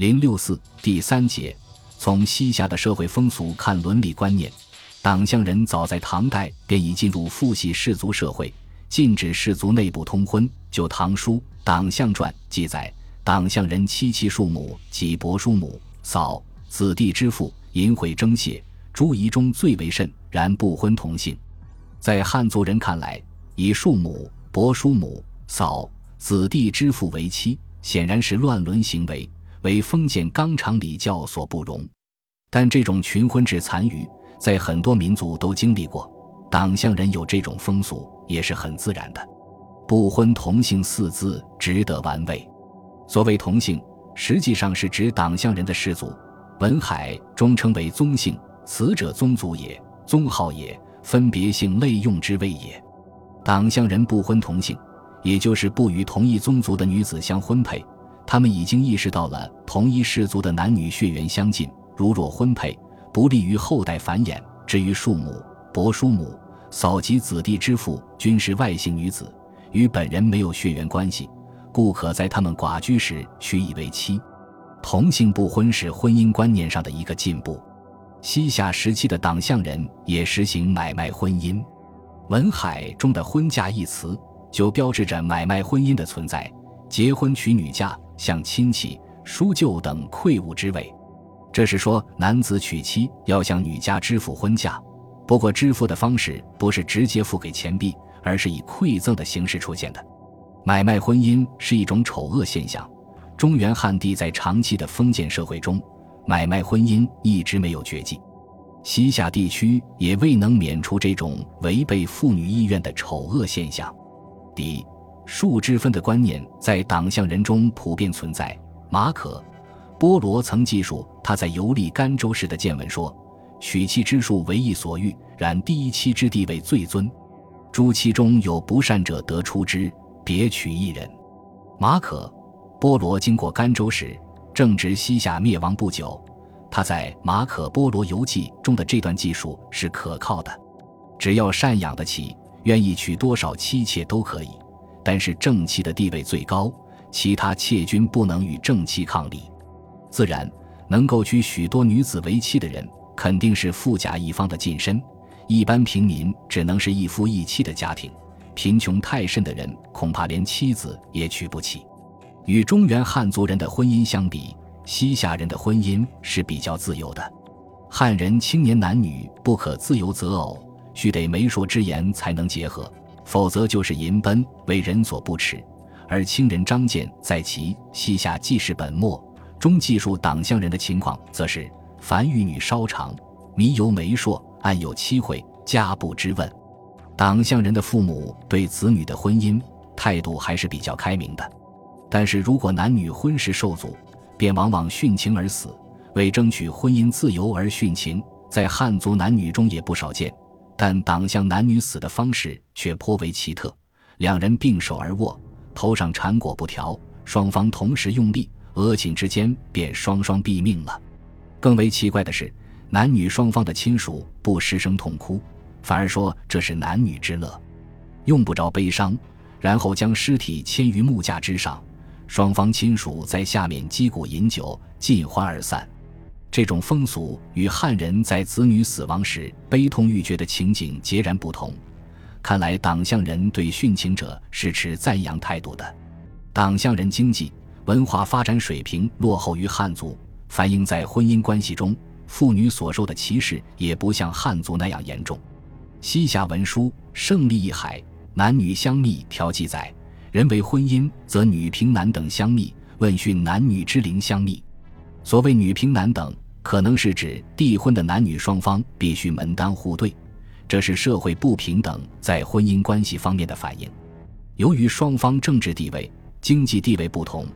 零六四第三节，从西夏的社会风俗看伦理观念，党项人早在唐代便已进入父系氏族社会，禁止氏族内部通婚。就《唐书·党项传》记载，党项人妻妻庶母及伯叔母、嫂、子弟之父，淫秽征械，诸夷中最为甚。然不婚同姓。在汉族人看来，以庶母、伯叔母、嫂、子弟之父为妻，显然是乱伦行为，为封建纲常礼教所不容。但这种群婚制残余，在很多民族都经历过。党项人有这种风俗，也是很自然的。不婚同姓四字值得玩味。所谓同姓，实际上是指党项人的氏族。文海中称为宗姓，此者宗族也，宗号也，分别姓类用之谓也。党项人不婚同姓，也就是不与同一宗族的女子相婚配。他们已经意识到了同一氏族的男女血缘相近，如若婚配，不利于后代繁衍。至于庶母、伯叔母、嫂及子弟之父，均是外姓女子。与本人没有血缘关系，故可在他们寡居时娶以为妻。同姓不婚是婚姻观念上的一个进步。西夏时期的党项人也实行买卖婚姻，文海中的“婚嫁”一词就标志着买卖婚姻的存在。结婚娶女嫁，向亲戚、叔舅等馈物之位，这是说男子娶妻要向女家支付婚嫁，不过支付的方式不是直接付给钱币。而是以馈赠的形式出现的，买卖婚姻是一种丑恶现象。中原汉地在长期的封建社会中，买卖婚姻一直没有绝迹。西夏地区也未能免除这种违背妇女意愿的丑恶现象。第一数之分的观念在党项人中普遍存在。马可·波罗曾记述他在游历甘州时的见闻说：“娶妻之术为一所欲，然第一妻之地位最尊。”诸妻中有不善者，得出之，别娶一人。马可·波罗经过甘州时，正值西夏灭亡不久。他在《马可·波罗游记》中的这段记述是可靠的。只要赡养得起，愿意娶多少妻妾都可以。但是正妻的地位最高，其他妾君不能与正妻抗礼。自然，能够娶许多女子为妻的人，肯定是富甲一方的近身。一般平民只能是一夫一妻的家庭，贫穷太甚的人恐怕连妻子也娶不起。与中原汉族人的婚姻相比，西夏人的婚姻是比较自由的。汉人青年男女不可自由择偶，须得媒妁之言才能结合，否则就是淫奔，为人所不齿。而清人张建在其《西夏纪事本末》中记述党项人的情况，则是凡与女稍长，迷游媒妁。暗有妻会，家不知问。党项人的父母对子女的婚姻态度还是比较开明的，但是如果男女婚事受阻，便往往殉情而死。为争取婚姻自由而殉情，在汉族男女中也不少见。但党项男女死的方式却颇为奇特：两人并手而卧，头上缠裹布条，双方同时用力，额颈之间便双双毙命了。更为奇怪的是。男女双方的亲属不失声痛哭，反而说这是男女之乐，用不着悲伤。然后将尸体迁于木架之上，双方亲属在下面击鼓饮酒，尽欢而散。这种风俗与汉人在子女死亡时悲痛欲绝的情景截然不同。看来党项人对殉情者是持赞扬态度的。党项人经济文化发展水平落后于汉族，反映在婚姻关系中。妇女所受的歧视也不像汉族那样严重。西夏文书《胜利一海男女相密条》记载：人为婚姻，则女平男等相密；问讯男女之灵相密。所谓女平男等，可能是指缔婚的男女双方必须门当户对，这是社会不平等在婚姻关系方面的反应。由于双方政治地位、经济地位不同，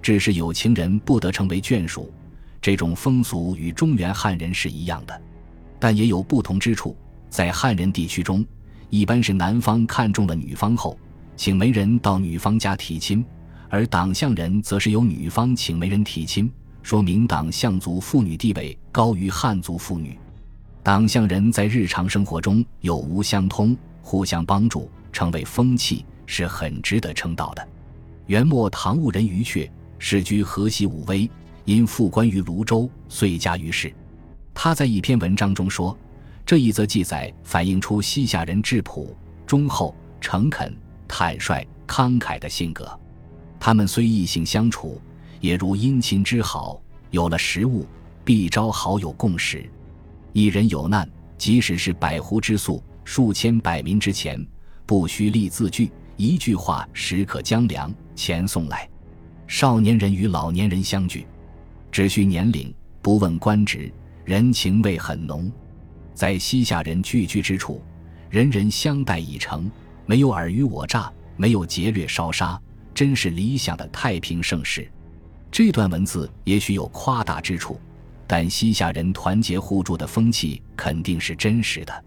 致使有情人不得成为眷属。这种风俗与中原汉人是一样的，但也有不同之处。在汉人地区中，一般是男方看中了女方后，请媒人到女方家提亲；而党项人则是由女方请媒人提亲，说明党项族妇女地位高于汉族妇女。党项人在日常生活中有无相通，互相帮助，成为风气，是很值得称道的。元末唐兀人于阙世居河西武威。因复官于泸州，遂家于世。他在一篇文章中说，这一则记载反映出西夏人质朴、忠厚、诚恳、坦率、慷慨的性格。他们虽异性相处，也如殷勤之好，有了食物，必招好友共食。一人有难，即使是百户之粟，数千百民之钱，不需立字据，一句话时可将粮钱送来。少年人与老年人相聚，只需年龄，不问官职，人情味很浓。在西夏人聚居之处，人人相待以诚，没有尔虞我诈，没有劫掠烧杀，真是理想的太平盛世。这段文字也许有夸大之处，但西夏人团结互助的风气肯定是真实的。